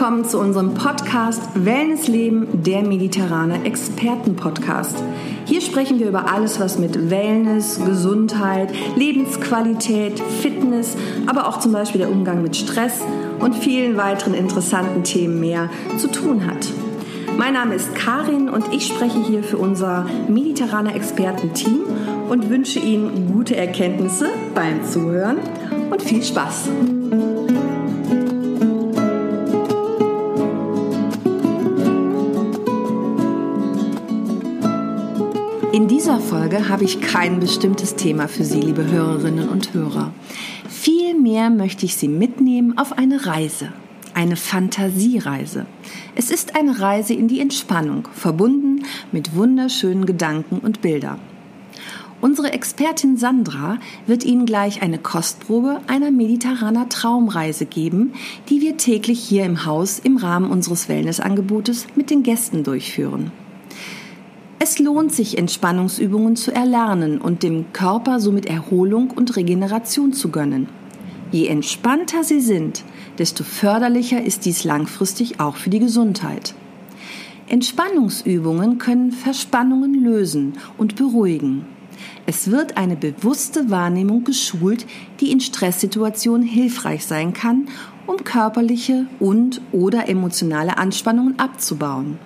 willkommen zu unserem Podcast Wellness Leben, der mediterrane Experten-Podcast. Hier sprechen wir über alles, was mit Wellness, Gesundheit, Lebensqualität, Fitness, aber auch zum Beispiel der Umgang mit Stress und vielen weiteren interessanten Themen mehr zu tun hat. Mein Name ist Karin und ich spreche hier für unser mediterrane Experten-Team und wünsche Ihnen gute Erkenntnisse beim Zuhören und viel Spaß. In dieser Folge habe ich kein bestimmtes Thema für Sie, liebe Hörerinnen und Hörer. Vielmehr möchte ich Sie mitnehmen auf eine Reise, eine Fantasiereise. Es ist eine Reise in die Entspannung, verbunden mit wunderschönen Gedanken und Bildern. Unsere Expertin Sandra wird Ihnen gleich eine Kostprobe einer mediterraner Traumreise geben, die wir täglich hier im Haus im Rahmen unseres Wellnessangebotes mit den Gästen durchführen. Es lohnt sich, Entspannungsübungen zu erlernen und dem Körper somit Erholung und Regeneration zu gönnen. Je entspannter sie sind, desto förderlicher ist dies langfristig auch für die Gesundheit. Entspannungsübungen können Verspannungen lösen und beruhigen. Es wird eine bewusste Wahrnehmung geschult, die in Stresssituationen hilfreich sein kann, um körperliche und oder emotionale Anspannungen abzubauen.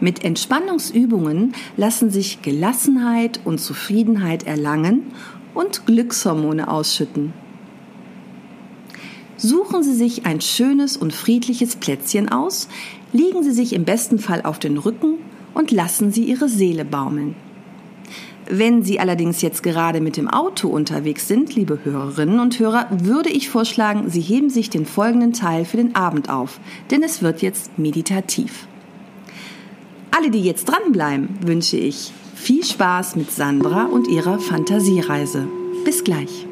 Mit Entspannungsübungen lassen sich Gelassenheit und Zufriedenheit erlangen und Glückshormone ausschütten. Suchen Sie sich ein schönes und friedliches Plätzchen aus, legen Sie sich im besten Fall auf den Rücken und lassen Sie Ihre Seele baumeln. Wenn Sie allerdings jetzt gerade mit dem Auto unterwegs sind, liebe Hörerinnen und Hörer, würde ich vorschlagen, Sie heben sich den folgenden Teil für den Abend auf, denn es wird jetzt meditativ. Alle, die jetzt dranbleiben, wünsche ich viel Spaß mit Sandra und ihrer Fantasiereise. Bis gleich.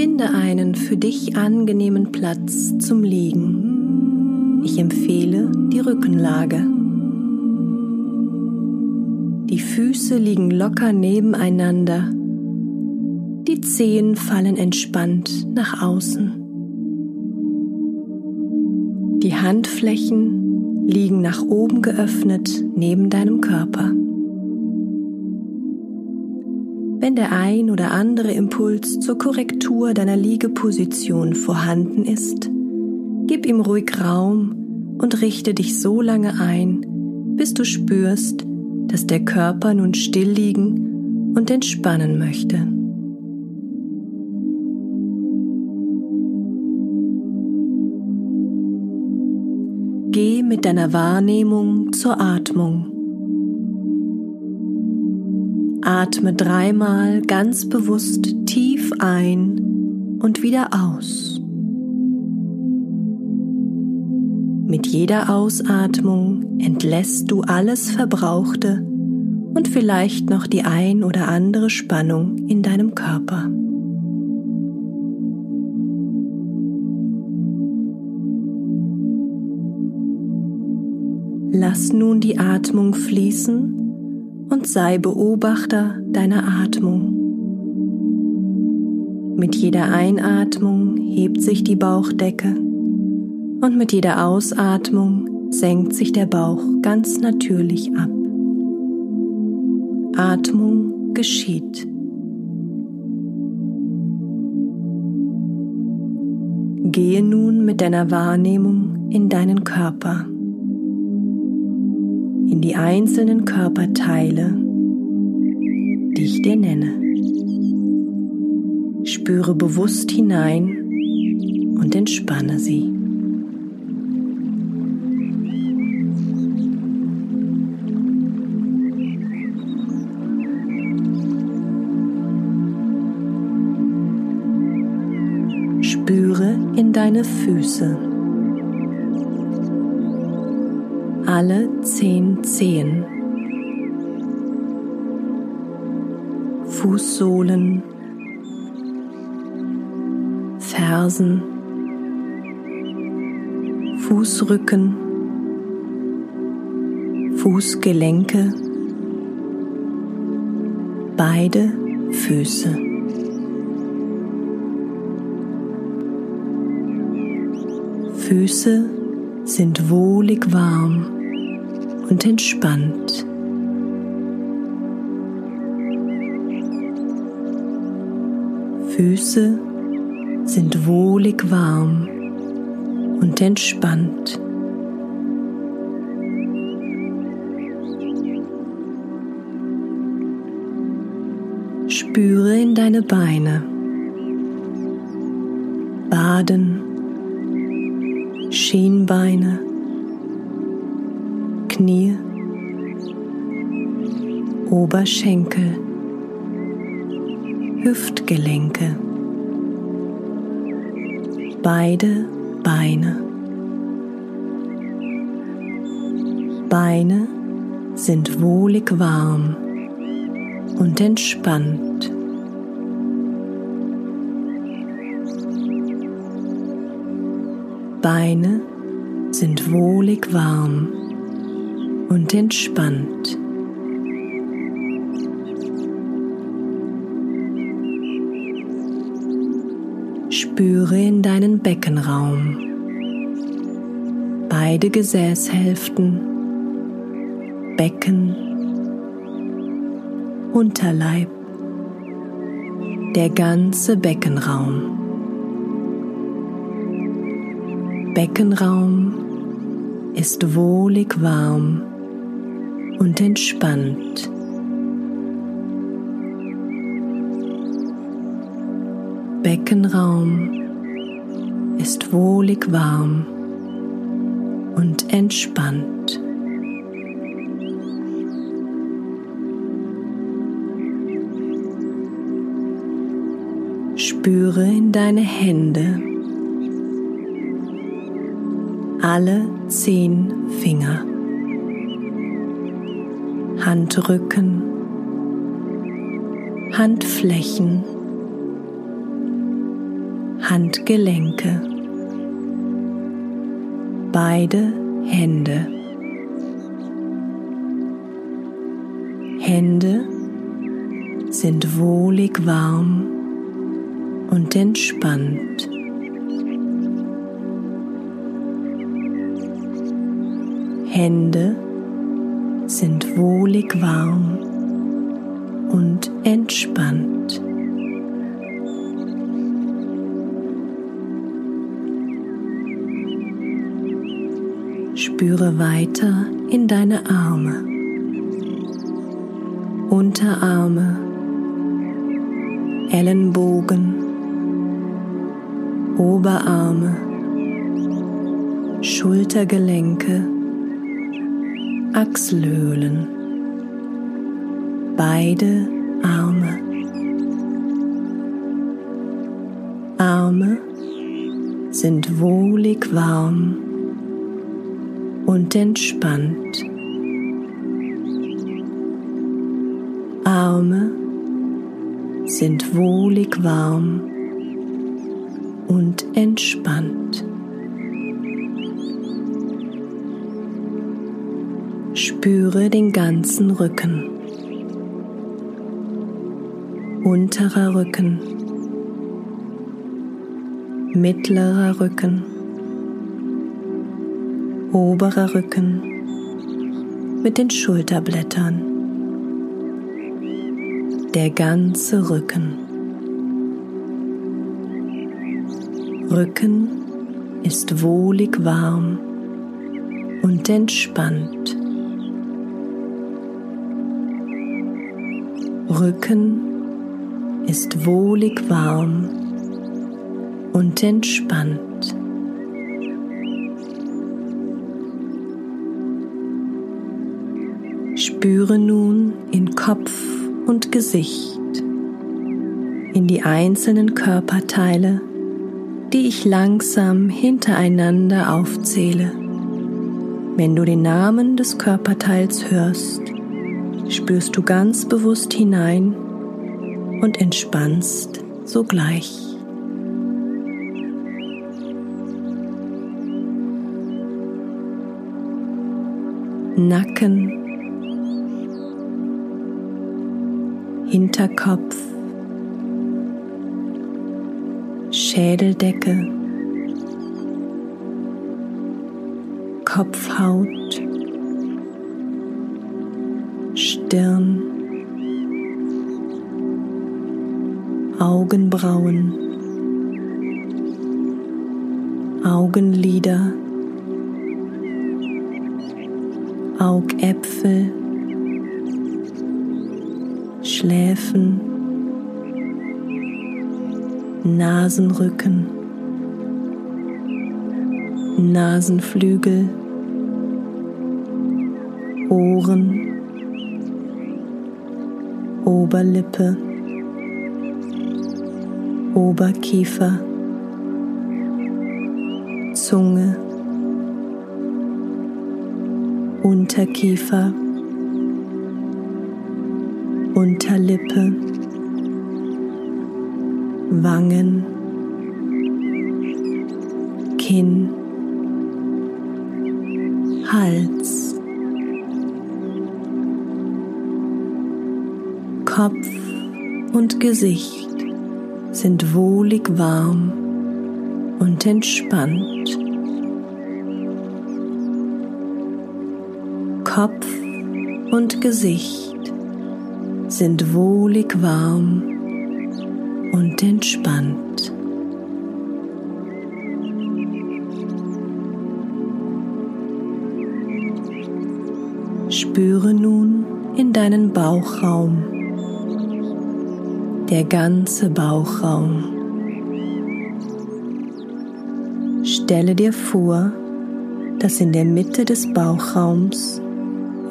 Finde einen für dich angenehmen Platz zum Liegen. Ich empfehle die Rückenlage. Die Füße liegen locker nebeneinander. Die Zehen fallen entspannt nach außen. Die Handflächen liegen nach oben geöffnet neben deinem Körper. Wenn der ein oder andere Impuls zur Korrektur deiner Liegeposition vorhanden ist, gib ihm ruhig Raum und richte dich so lange ein, bis du spürst, dass der Körper nun still liegen und entspannen möchte. Geh mit deiner Wahrnehmung zur Atmung. Atme dreimal ganz bewusst tief ein und wieder aus. Mit jeder Ausatmung entlässt du alles Verbrauchte und vielleicht noch die ein oder andere Spannung in deinem Körper. Lass nun die Atmung fließen und sei Beobachter deiner Atmung. Mit jeder Einatmung hebt sich die Bauchdecke und mit jeder Ausatmung senkt sich der Bauch ganz natürlich ab. Atmung geschieht. Gehe nun mit deiner Wahrnehmung in deinen Körper, in die einzelnen Körperteile, die ich dir nenne. Spüre bewusst hinein und entspanne sie. Spüre in deine Füße. Alle zehn Zehen, Fußsohlen, Fersen, Fußrücken, Fußgelenke, beide Füße. Füße sind wohlig warm und entspannt. Füße sind wohlig warm und entspannt. Spüre in deine Beine, Baden, Schienbeine, Knie, Oberschenkel, Hüftgelenke, beide Beine. Beine sind wohlig warm und entspannt. Beine sind wohlig warm und entspannt. Spüre in deinen Beckenraum. Beide Gesäßhälften, Becken, Unterleib, der ganze Beckenraum. Beckenraum ist wohlig warm und entspannt. Beckenraum ist wohlig warm und entspannt. Spüre in deine Hände alle zehn Finger, Handrücken, Handflächen, Handgelenke, beide Hände. Hände sind wohlig warm und entspannt. Hände sind wohlig warm und entspannt. Spüre weiter in deine Arme, Unterarme, Ellenbogen, Oberarme, Schultergelenke, Achselhöhlen, beide Arme. Arme sind wohlig warm und entspannt. Arme sind wohlig warm und entspannt. Spüre den ganzen Rücken, unterer Rücken, mittlerer Rücken, oberer Rücken. Mit den Schulterblättern, der ganze Rücken. Rücken ist wohlig warm und entspannt. Rücken ist wohlig warm und entspannt. Spüre nun in Kopf und Gesicht, in die einzelnen Wenn du den Namen des Körperteils hörst, spürst du ganz bewusst hinein und entspannst sogleich. Nacken, Hinterkopf, Schädeldecke, Kopfhaut, Stirn, Augenbrauen, Augenlider, Augäpfel, Schläfen, Nasenrücken, Nasenflügel, Ohren, Oberlippe, Oberkiefer, Zunge, Unterkiefer, Unterlippe, Wangen, Kinn, Hals, Kopf und Gesicht sind wohlig warm und entspannt. Kopf und Gesicht sind wohlig warm und entspannt. Spüre nun in deinen Bauchraum, der ganze Bauchraum. Stelle dir vor, dass in der Mitte des Bauchraums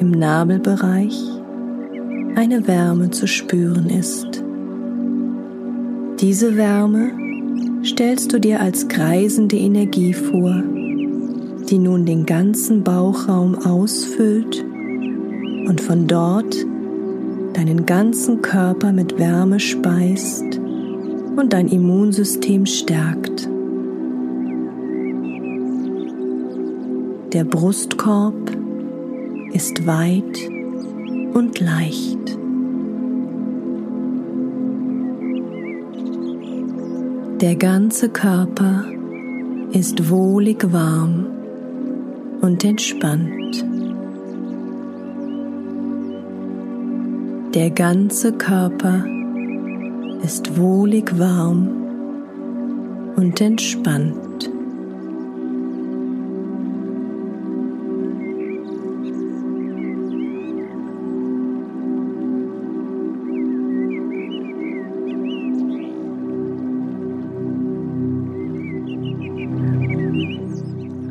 im Nabelbereich eine Wärme zu spüren ist. Diese Wärme stellst du dir als kreisende Energie vor, die nun den ganzen Bauchraum ausfüllt und von dort deinen ganzen Körper mit Wärme speist und dein Immunsystem stärkt. Der Brustkorb ist weit und leicht. Der ganze Körper ist wohlig warm und entspannt. Der ganze Körper ist wohlig warm und entspannt.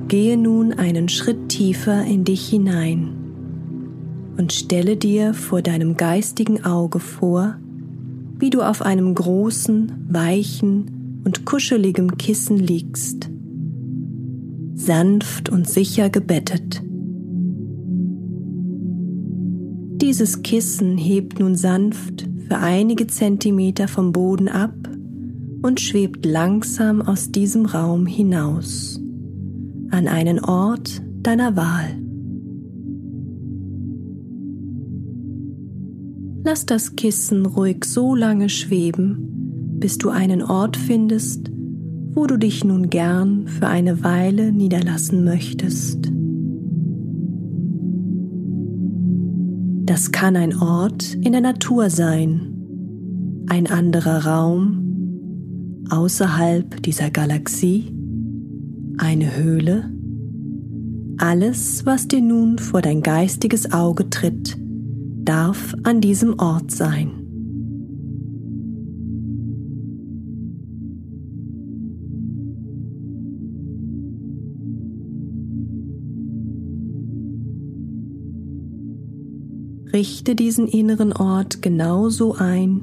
Gehe nun einen Schritt tiefer in dich hinein und stelle dir vor deinem geistigen Auge vor, wie du auf einem großen, weichen und kuscheligen Kissen liegst, sanft und sicher gebettet. Dieses Kissen hebt nun sanft für einige Zentimeter vom Boden ab und schwebt langsam aus diesem Raum hinaus an einen Ort deiner Wahl. Lass das Kissen ruhig so lange schweben, bis du einen Ort findest, wo du dich nun gern für eine Weile niederlassen möchtest. Das kann ein Ort in der Natur sein, ein anderer Raum außerhalb dieser Galaxie eine Höhle, alles, was dir nun vor dein geistiges Auge tritt, darf an diesem Ort sein. Richte diesen inneren Ort genauso ein,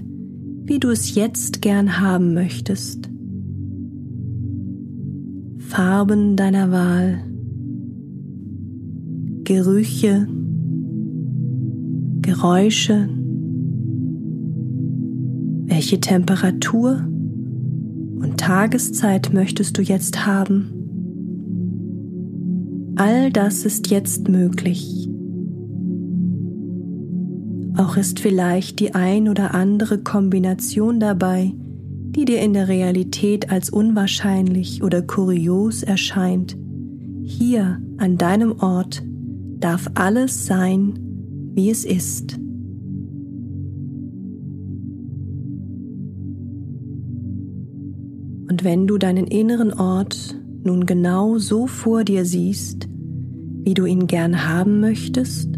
wie du es jetzt gern haben möchtest. Farben deiner Wahl, Gerüche, Geräusche, welche Temperatur und Tageszeit möchtest du jetzt haben? All das ist jetzt möglich. Auch ist vielleicht die ein oder andere Kombination dabei, die dir in der Realität als unwahrscheinlich oder kurios erscheint. Hier an deinem Ort darf alles sein, wie es ist. Und wenn du deinen inneren Ort nun genau so vor dir siehst, wie du ihn gern haben möchtest,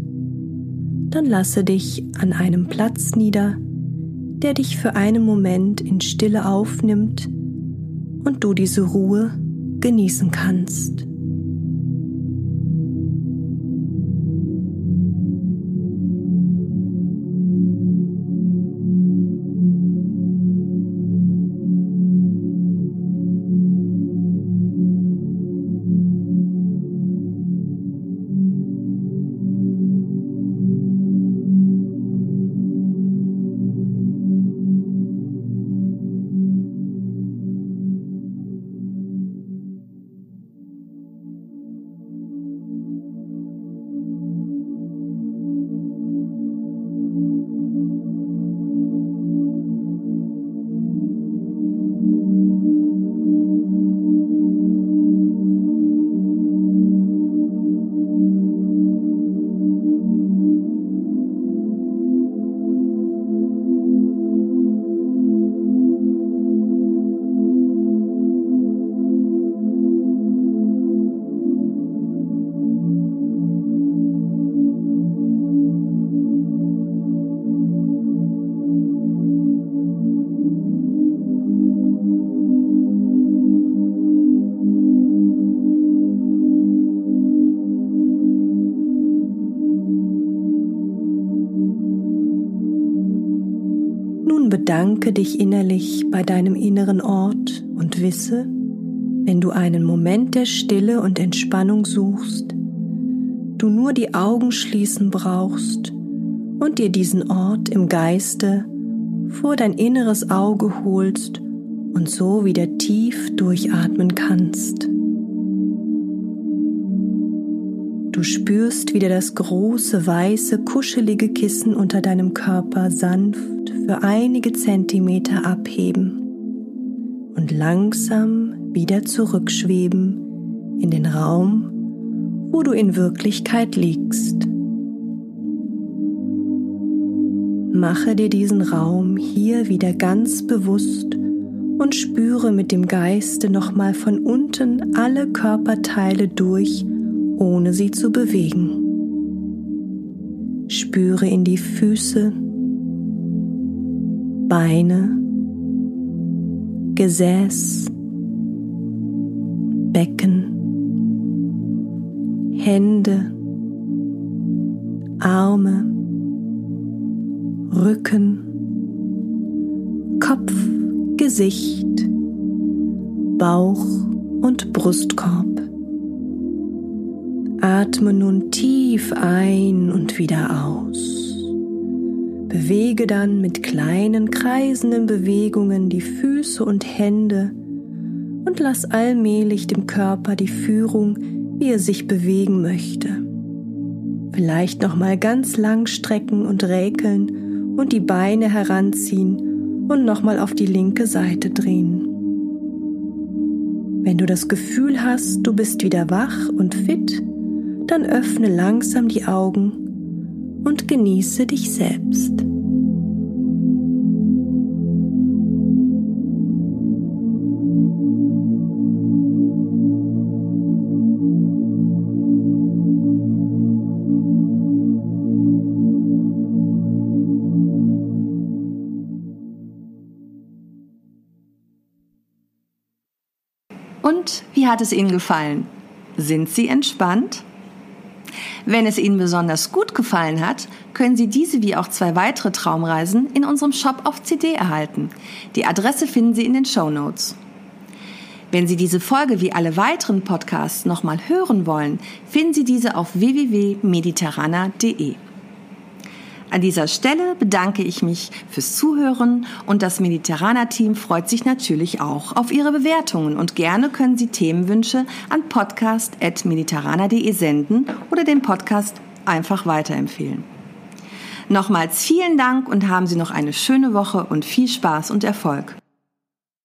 dann lasse dich an einem Platz nieder, der dich für einen Moment in Stille aufnimmt und du diese Ruhe genießen kannst. Bedanke dich innerlich bei deinem inneren Ort und wisse, wenn du einen Moment der Stille und Entspannung suchst, du nur die Augen schließen brauchst und dir diesen Ort im Geiste vor dein inneres Auge holst und so wieder tief durchatmen kannst. Du spürst wieder das große, weiße, kuschelige Kissen unter deinem Körper sanft für einige Zentimeter abheben und langsam wieder zurückschweben in den Raum, wo du in Wirklichkeit liegst. Mache dir diesen Raum hier wieder ganz bewusst und spüre mit dem Geiste nochmal von unten alle Körperteile durch, ohne sie zu bewegen. Spüre in die Füße, Beine, Gesäß, Becken, Hände, Arme, Rücken, Kopf, Gesicht, Bauch und Brustkorb. Atme nun tief ein und wieder aus. Bewege dann mit kleinen kreisenden Bewegungen die Füße und Hände und lass allmählich dem Körper die Führung, wie er sich bewegen möchte. Vielleicht noch mal ganz lang strecken und räkeln und die Beine heranziehen und noch mal auf die linke Seite drehen. Wenn du das Gefühl hast, du bist wieder wach und fit, dann öffne langsam die Augen und genieße dich selbst. Und wie hat es Ihnen gefallen? Sind Sie entspannt? Wenn es Ihnen besonders gut gefallen hat, können Sie diese wie auch zwei weitere Traumreisen in unserem Shop auf CD erhalten. Die Adresse finden Sie in den Show Notes. Wenn Sie diese Folge wie alle weiteren Podcasts nochmal hören wollen, finden Sie diese auf www.mediterraner.de. An dieser Stelle bedanke ich mich fürs Zuhören und das Mediterraner Team freut sich natürlich auch auf Ihre Bewertungen und gerne können Sie Themenwünsche an podcast.mediterraner.de senden oder den Podcast einfach weiterempfehlen. Nochmals vielen Dank und haben Sie noch eine schöne Woche und viel Spaß und Erfolg.